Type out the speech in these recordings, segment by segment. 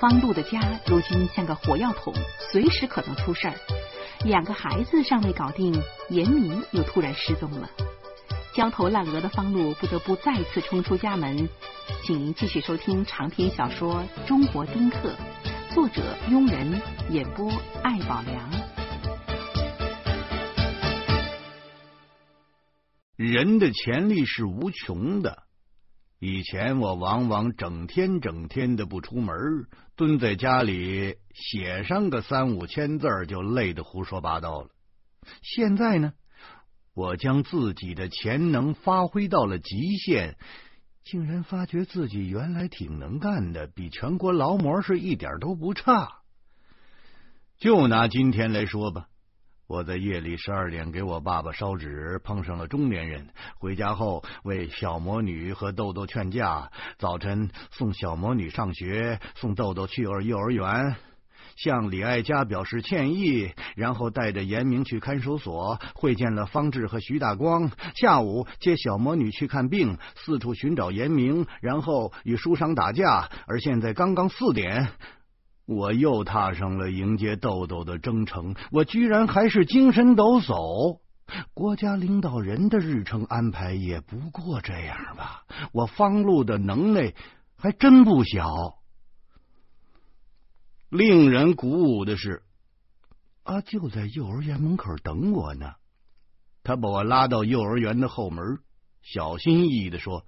方露的家如今像个火药桶，随时可能出事儿。两个孩子尚未搞定，严明又突然失踪了。焦头烂额的方路不得不再次冲出家门。请您继续收听长篇小说《中国丁克》，作者庸人，演播艾宝良。人的潜力是无穷的。以前我往往整天整天的不出门，蹲在家里写上个三五千字就累得胡说八道了。现在呢，我将自己的潜能发挥到了极限，竟然发觉自己原来挺能干的，比全国劳模是一点都不差。就拿今天来说吧。我在夜里十二点给我爸爸烧纸，碰上了中年人。回家后为小魔女和豆豆劝架，早晨送小魔女上学，送豆豆去儿幼儿园，向李爱佳表示歉意，然后带着严明去看守所会见了方志和徐大光。下午接小魔女去看病，四处寻找严明，然后与书商打架。而现在刚刚四点。我又踏上了迎接豆豆的征程，我居然还是精神抖擞。国家领导人的日程安排也不过这样吧？我方路的能耐还真不小。令人鼓舞的是，阿就在幼儿园门口等我呢。他把我拉到幼儿园的后门，小心翼翼的说：“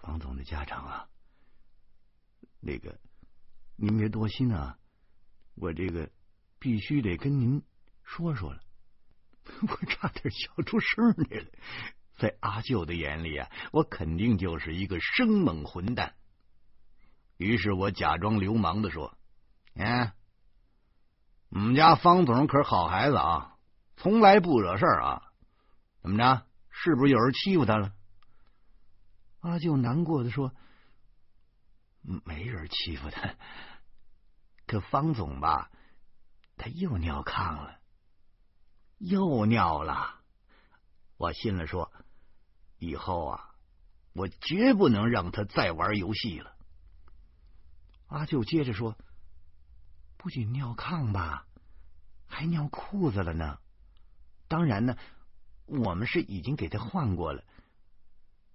方总的家长啊。”那个，您别多心啊，我这个必须得跟您说说了。我差点笑出声来了，在阿舅的眼里啊，我肯定就是一个生猛混蛋。于是我假装流氓的说：“哎，我们家方总可是好孩子啊，从来不惹事儿啊。怎么着？是不是有人欺负他了？”阿舅难过的说。没人欺负他，可方总吧，他又尿炕了，又尿了。我心里说，以后啊，我绝不能让他再玩游戏了。阿舅接着说，不仅尿炕吧，还尿裤子了呢。当然呢，我们是已经给他换过了。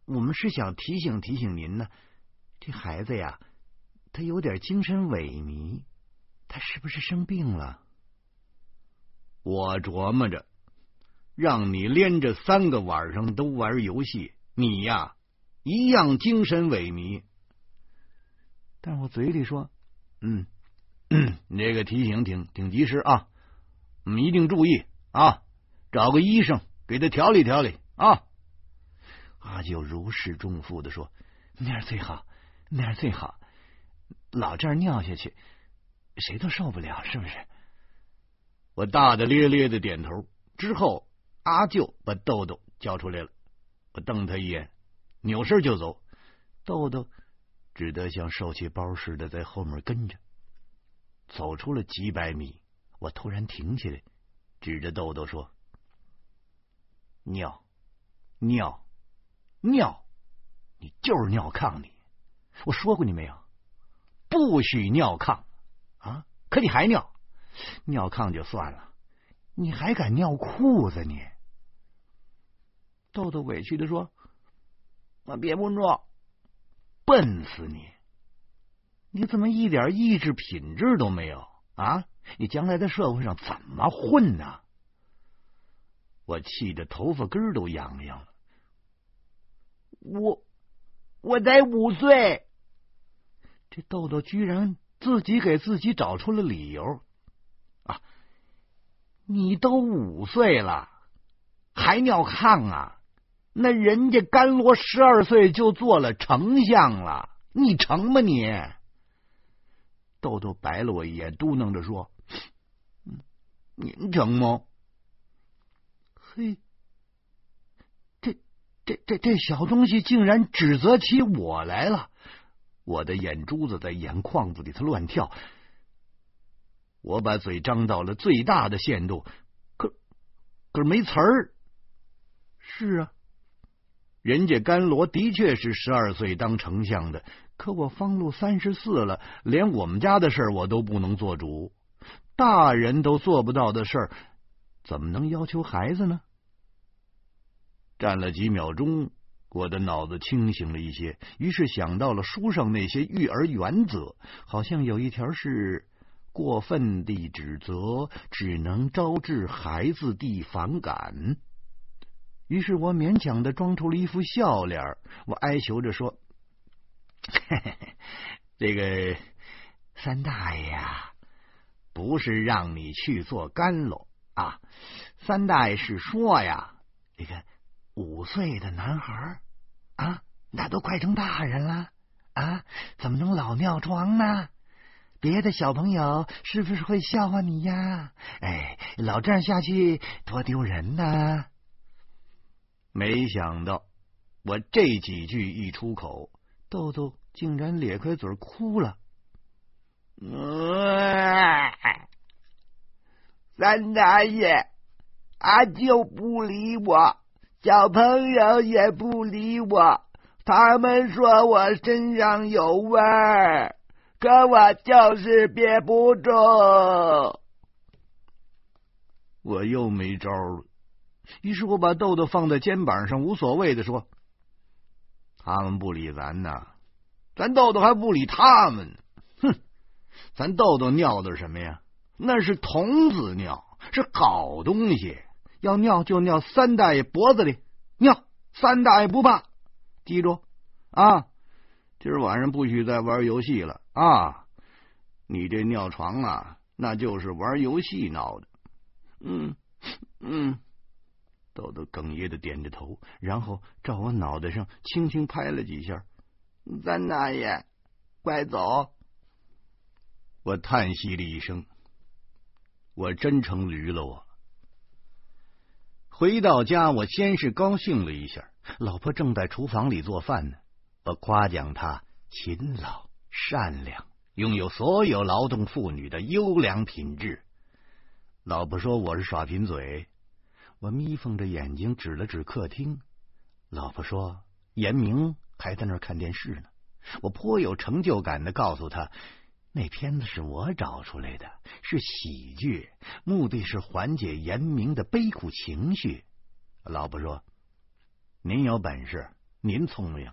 我们是想提醒提醒您呢。这孩子呀，他有点精神萎靡，他是不是生病了？我琢磨着，让你连着三个晚上都玩游戏，你呀一样精神萎靡。但我嘴里说：“嗯，你这个提醒挺挺及时啊，我们一定注意啊，找个医生给他调理调理啊。”阿九如释重负的说：“那样最好。”那样最好，老这样尿下去，谁都受不了，是不是？我大大咧咧的点头。之后，阿舅把豆豆叫出来了，我瞪他一眼，扭身就走。豆豆只得像受气包似的在后面跟着。走出了几百米，我突然停下来，指着豆豆说：“尿，尿，尿！你就是尿炕里。”我说过你没有？不许尿炕啊！可你还尿，尿炕就算了，你还敢尿裤子你？豆豆委屈的说：“我憋不住，笨死你！你怎么一点意志品质都没有啊？你将来在社会上怎么混呢？”我气得头发根都痒痒了。我我才五岁。这豆豆居然自己给自己找出了理由啊！你都五岁了，还尿炕啊？那人家甘罗十二岁就做了丞相了，你成吗你？豆豆白了我一眼，嘟囔着说：“您成吗？”嘿，这这这这小东西竟然指责起我来了！我的眼珠子在眼眶子里头乱跳，我把嘴张到了最大的限度，可可是没词儿。是啊，人家甘罗的确是十二岁当丞相的，可我方禄三十四了，连我们家的事我都不能做主。大人都做不到的事儿，怎么能要求孩子呢？站了几秒钟，我的脑子清醒了一些，于是想到了书上那些育儿原则，好像有一条是。过分的指责只能招致孩子的反感，于是我勉强的装出了一副笑脸，我哀求着说：“嘿 嘿这个三大爷呀，不是让你去做干喽啊！三大爷是说呀，你看五岁的男孩啊，那都快成大人了啊，怎么能老尿床呢？”别的小朋友是不是会笑话你呀？哎，老这样下去多丢人呐！没想到我这几句一出口，豆豆竟然咧开嘴哭了。三大爷，阿舅不理我，小朋友也不理我，他们说我身上有味儿。可我就是憋不住，我又没招了。于是我把豆豆放在肩膀上，无所谓的说：“他们不理咱呐，咱豆豆还不理他们。哼，咱豆豆尿的是什么呀？那是童子尿，是好东西。要尿就尿三大爷脖子里，尿三大爷不怕。记住啊，今儿晚上不许再玩游戏了。”啊，你这尿床啊，那就是玩游戏闹的。嗯嗯，豆豆哽咽的点着头，然后照我脑袋上轻轻拍了几下。三大爷，快走！我叹息了一声，我真成驴了。我回到家，我先是高兴了一下，老婆正在厨房里做饭呢，我夸奖她勤劳。善良，拥有所有劳动妇女的优良品质。老婆说我是耍贫嘴，我眯缝着眼睛指了指客厅。老婆说严明还在那儿看电视呢。我颇有成就感的告诉他，那片子是我找出来的，是喜剧，目的是缓解严明的悲苦情绪。老婆说：“您有本事，您聪明。”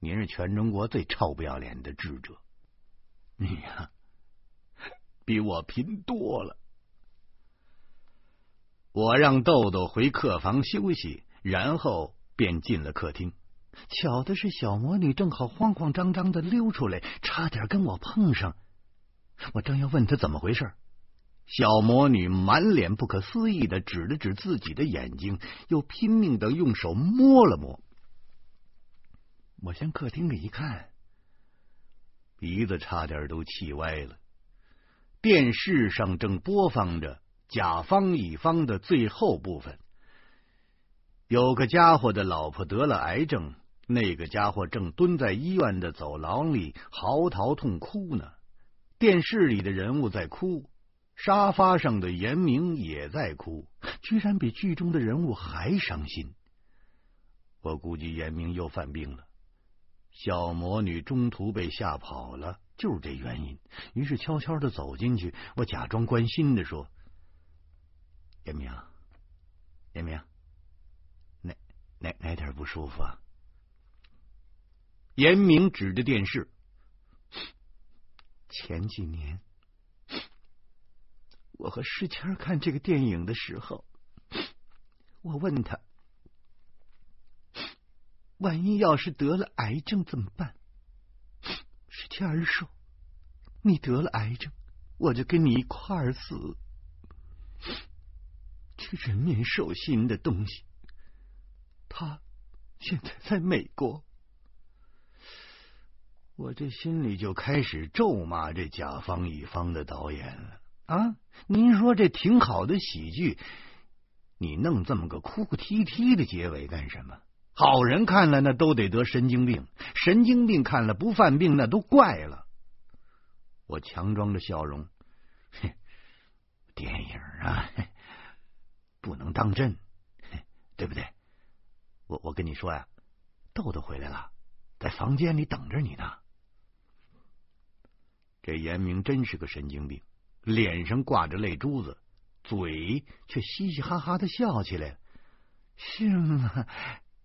您是全中国最臭不要脸的智者，你呀，比我贫多了。我让豆豆回客房休息，然后便进了客厅。巧的是，小魔女正好慌慌张张的溜出来，差点跟我碰上。我正要问她怎么回事，小魔女满脸不可思议的指了指自己的眼睛，又拼命的用手摸了摸。我向客厅里一看，鼻子差点都气歪了。电视上正播放着甲方乙方的最后部分，有个家伙的老婆得了癌症，那个家伙正蹲在医院的走廊里嚎啕痛哭呢。电视里的人物在哭，沙发上的严明也在哭，居然比剧中的人物还伤心。我估计严明又犯病了。小魔女中途被吓跑了，就是这原因。于是悄悄的走进去，我假装关心的说：“严明，严明，哪哪哪点不舒服啊？”严明指着电视：“前几年，我和诗谦看这个电影的时候，我问他。”万一要是得了癌症怎么办？是天儿说，你得了癌症，我就跟你一块儿死。这人面兽心的东西，他现在在美国，我这心里就开始咒骂这甲方乙方的导演了啊！您说这挺好的喜剧，你弄这么个哭哭啼啼的结尾干什么？好人看了那都得得神经病，神经病看了不犯病那都怪了。我强装着笑容，电影啊，不能当真，对不对？我我跟你说呀，豆豆回来了，在房间里等着你呢。这严明真是个神经病，脸上挂着泪珠子，嘴却嘻嘻哈哈的笑起来。是吗？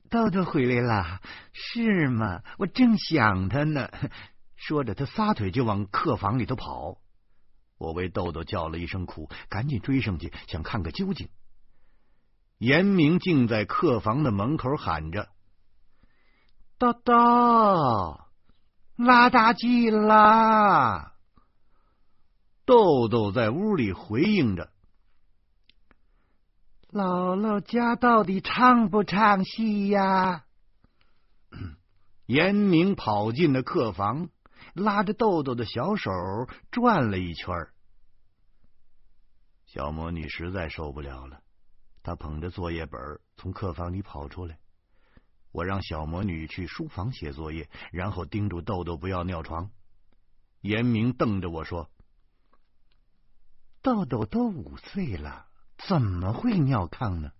豆豆回来了？是吗？我正想他呢。说着，他撒腿就往客房里头跑。我为豆豆叫了一声苦，赶紧追上去，想看个究竟。严明竟在客房的门口喊着：“豆豆，拉大鸡啦！”豆豆在屋里回应着：“姥姥家到底唱不唱戏呀？” 严明跑进了客房。拉着豆豆的小手转了一圈，小魔女实在受不了了，她捧着作业本从客房里跑出来。我让小魔女去书房写作业，然后叮嘱豆豆不要尿床。严明瞪着我说：“豆豆都五岁了，怎么会尿炕呢？”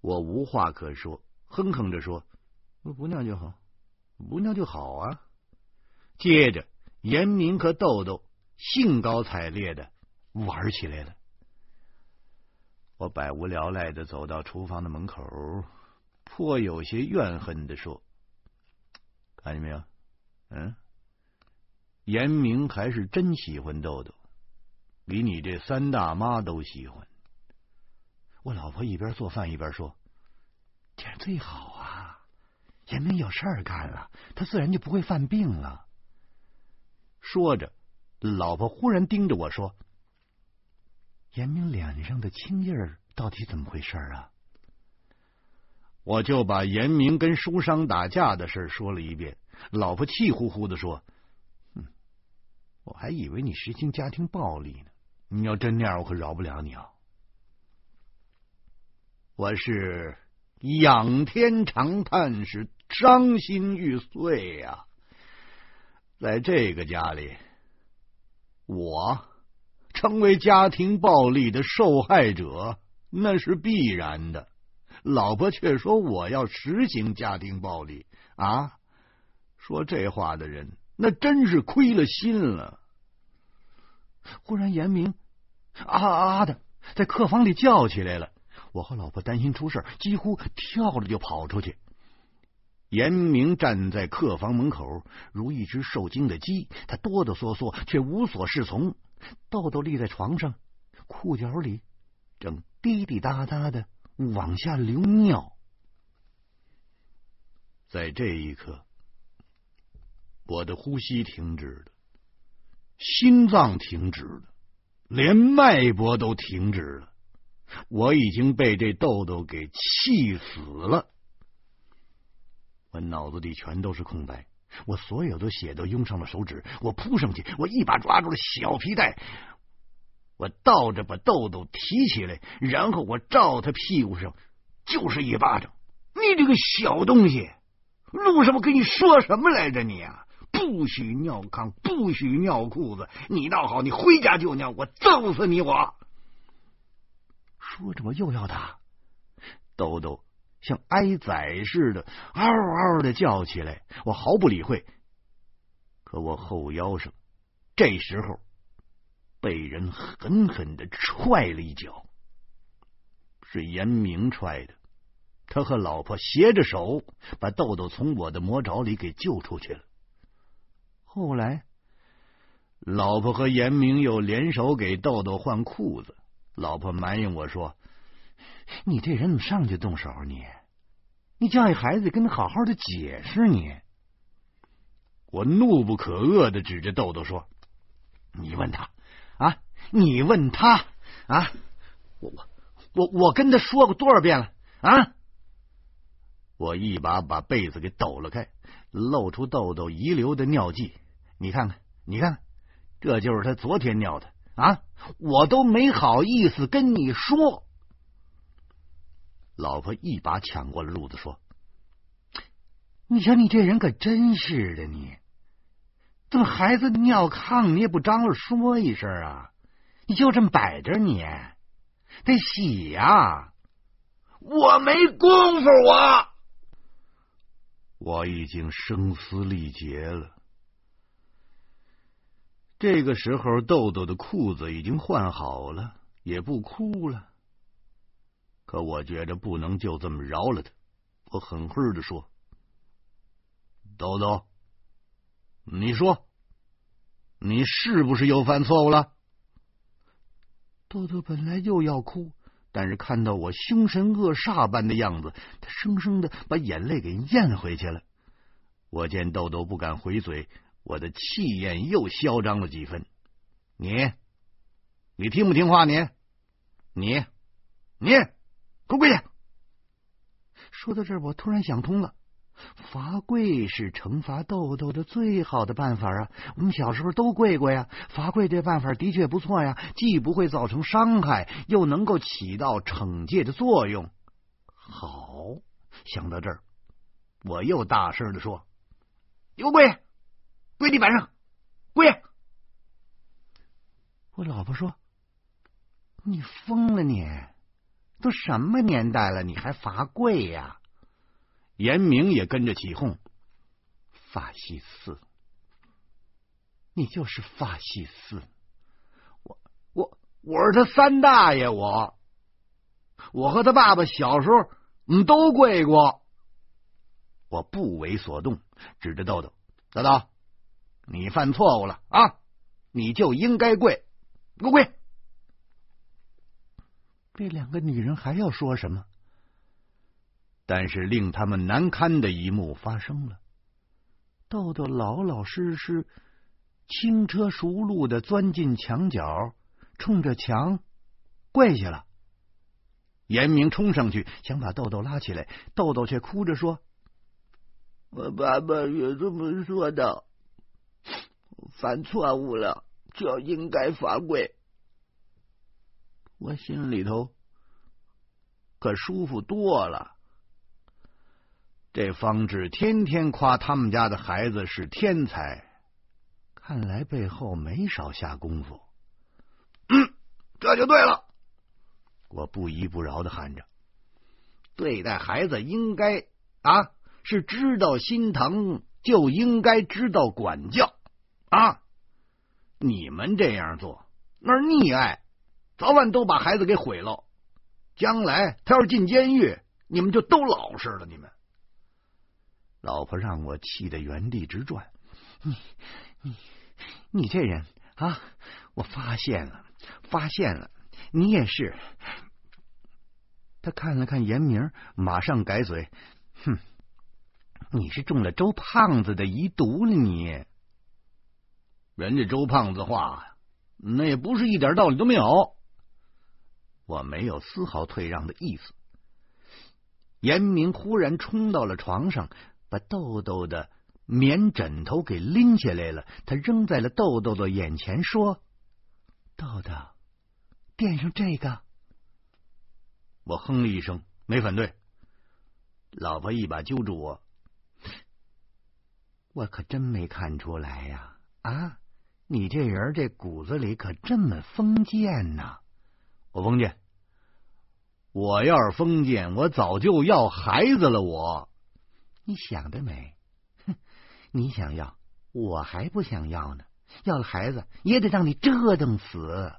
我无话可说，哼哼着说：“不尿就好，不尿就好啊。”接着，严明和豆豆兴高采烈的玩起来了。我百无聊赖的走到厨房的门口，颇有些怨恨的说：“看见没有？嗯，严明还是真喜欢豆豆，比你这三大妈都喜欢。”我老婆一边做饭一边说：“这样最好啊，严明有事儿干了，他自然就不会犯病了。”说着，老婆忽然盯着我说：“严明脸上的青印儿到底怎么回事啊？”我就把严明跟书商打架的事说了一遍。老婆气呼呼的说：“嗯，我还以为你实行家庭暴力呢。你要真那样，我可饶不了你啊！我是仰天长叹，是伤心欲碎呀。”在这个家里，我成为家庭暴力的受害者，那是必然的。老婆却说我要实行家庭暴力啊！说这话的人，那真是亏了心了。忽然，严明啊啊的在客房里叫起来了。我和老婆担心出事，几乎跳着就跑出去。严明站在客房门口，如一只受惊的鸡，他哆哆嗦嗦，却无所适从。豆豆立在床上，裤脚里正滴滴答答的往下流尿。在这一刻，我的呼吸停止了，心脏停止了，连脉搏都停止了。我已经被这豆豆给气死了。我脑子里全都是空白，我所有的血都涌上了手指。我扑上去，我一把抓住了小皮带，我倒着把豆豆提起来，然后我照他屁股上就是一巴掌。你这个小东西，路上我跟你说什么来着？你啊，不许尿炕，不许尿裤子。你倒好，你回家就尿，我揍死你！我说着，我又要打豆豆。像挨宰似的，嗷嗷的叫起来，我毫不理会。可我后腰上，这时候被人狠狠的踹了一脚，是严明踹的。他和老婆携着手，把豆豆从我的魔爪里给救出去了。后来，老婆和严明又联手给豆豆换裤子。老婆埋怨我说。你这人怎么上去动手？你，你教育孩子，跟他好好的解释你。我怒不可遏的指着豆豆说：“你问他啊，你问他啊，我我我我跟他说过多少遍了啊！”我一把把被子给抖了开，露出豆豆遗留的尿迹。你看看，你看看，这就是他昨天尿的啊！我都没好意思跟你说。老婆一把抢过了褥子，说：“你瞧，你这人可真是的，你怎么孩子尿炕你也不张罗说一声啊？你就这么摆着，你得洗呀！我没功夫，我我已经声嘶力竭了。这个时候，豆豆的裤子已经换好了，也不哭了。可我觉着不能就这么饶了他，我狠狠的说：“豆豆，你说，你是不是又犯错误了？”豆豆本来又要哭，但是看到我凶神恶煞般的样子，他生生的把眼泪给咽回去了。我见豆豆不敢回嘴。我的气焰又嚣张了几分。你，你听不听话？你，你，你，给我跪下！说到这儿，我突然想通了，罚跪是惩罚豆豆的最好的办法啊！我们小时候都跪过呀，罚跪这办法的确不错呀，既不会造成伤害，又能够起到惩戒的作用。好，想到这儿，我又大声的说：“给我跪！”跪地板上，跪！我老婆说：“你疯了，你都什么年代了，你还罚跪呀？”严明也跟着起哄：“法西斯，你就是法西斯！我我我是他三大爷，我我和他爸爸小时候，我们都跪过。”我不为所动，指着豆豆：“豆豆。”你犯错误了啊！你就应该跪，给我跪！这两个女人还要说什么？但是令他们难堪的一幕发生了：豆豆老老实实、轻车熟路的钻进墙角，冲着墙跪下了。严明冲上去想把豆豆拉起来，豆豆却哭着说：“我爸爸也这么说的。”犯错误了就应该罚跪，我心里头可舒服多了。这方志天天夸他们家的孩子是天才，看来背后没少下功夫。嗯，这就对了。我不依不饶的喊着：“对待孩子应该啊，是知道心疼就应该知道管教。”啊！你们这样做那是溺爱，早晚都把孩子给毁了。将来他要是进监狱，你们就都老实了。你们老婆让我气得原地直转。你你你这人啊！我发现了，发现了，你也是。他看了看严明，马上改嘴。哼，你是中了周胖子的遗毒了，你。人家周胖子话，那也不是一点道理都没有。我没有丝毫退让的意思。严明忽然冲到了床上，把豆豆的棉枕头给拎起来了，他扔在了豆豆的眼前，说：“豆豆，垫上这个。”我哼了一声，没反对。老婆一把揪住我：“我可真没看出来呀，啊！”你这人这骨子里可这么封建呐！我封建，我要是封建，我早就要孩子了。我，你想得美！哼，你想要，我还不想要呢。要了孩子，也得让你折腾死。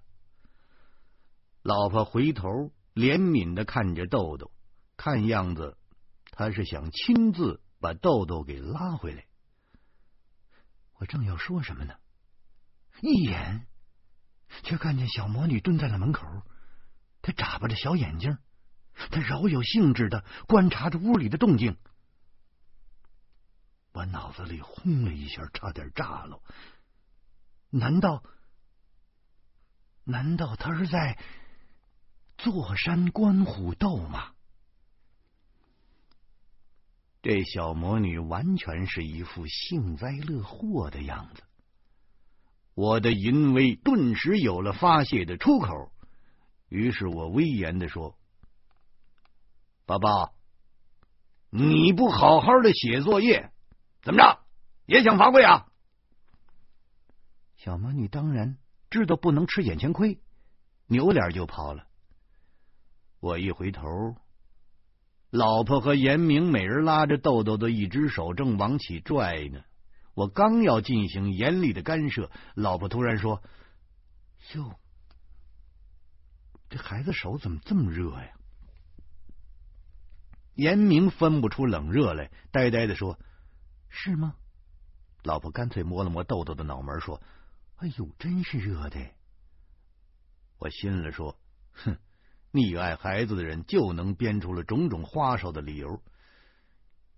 老婆回头怜悯的看着豆豆，看样子他是想亲自把豆豆给拉回来。我正要说什么呢？一眼，却看见小魔女蹲在了门口。她眨巴着小眼睛，她饶有兴致的观察着屋里的动静。我脑子里轰了一下，差点炸了。难道，难道他是在坐山观虎斗吗？这小魔女完全是一副幸灾乐祸的样子。我的淫威顿时有了发泄的出口，于是我威严的说：“宝宝，你不好好的写作业，怎么着也想罚跪啊？”小魔女当然知道不能吃眼前亏，扭脸就跑了。我一回头，老婆和严明每人拉着豆豆的一只手，正往起拽呢。我刚要进行严厉的干涉，老婆突然说：“哟，这孩子手怎么这么热呀？”严明分不出冷热来，呆呆的说：“是吗？”老婆干脆摸了摸豆豆的脑门，说：“哎呦，真是热的。”我心里说：“哼，溺爱孩子的人就能编出了种种花哨的理由。”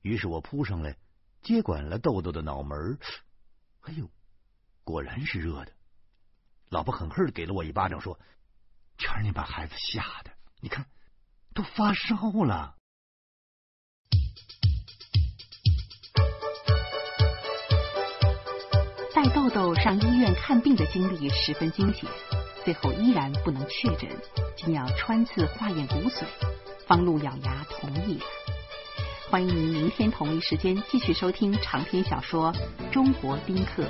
于是我扑上来。接管了豆豆的脑门，哎呦，果然是热的。老婆狠狠的给了我一巴掌，说：“全是你把孩子吓的，你看都发烧了。”豆豆上医院看病的经历十分惊险，最后依然不能确诊，竟要穿刺化验骨髓。方露咬牙同意了。欢迎您明天同一时间继续收听长篇小说《中国宾客》。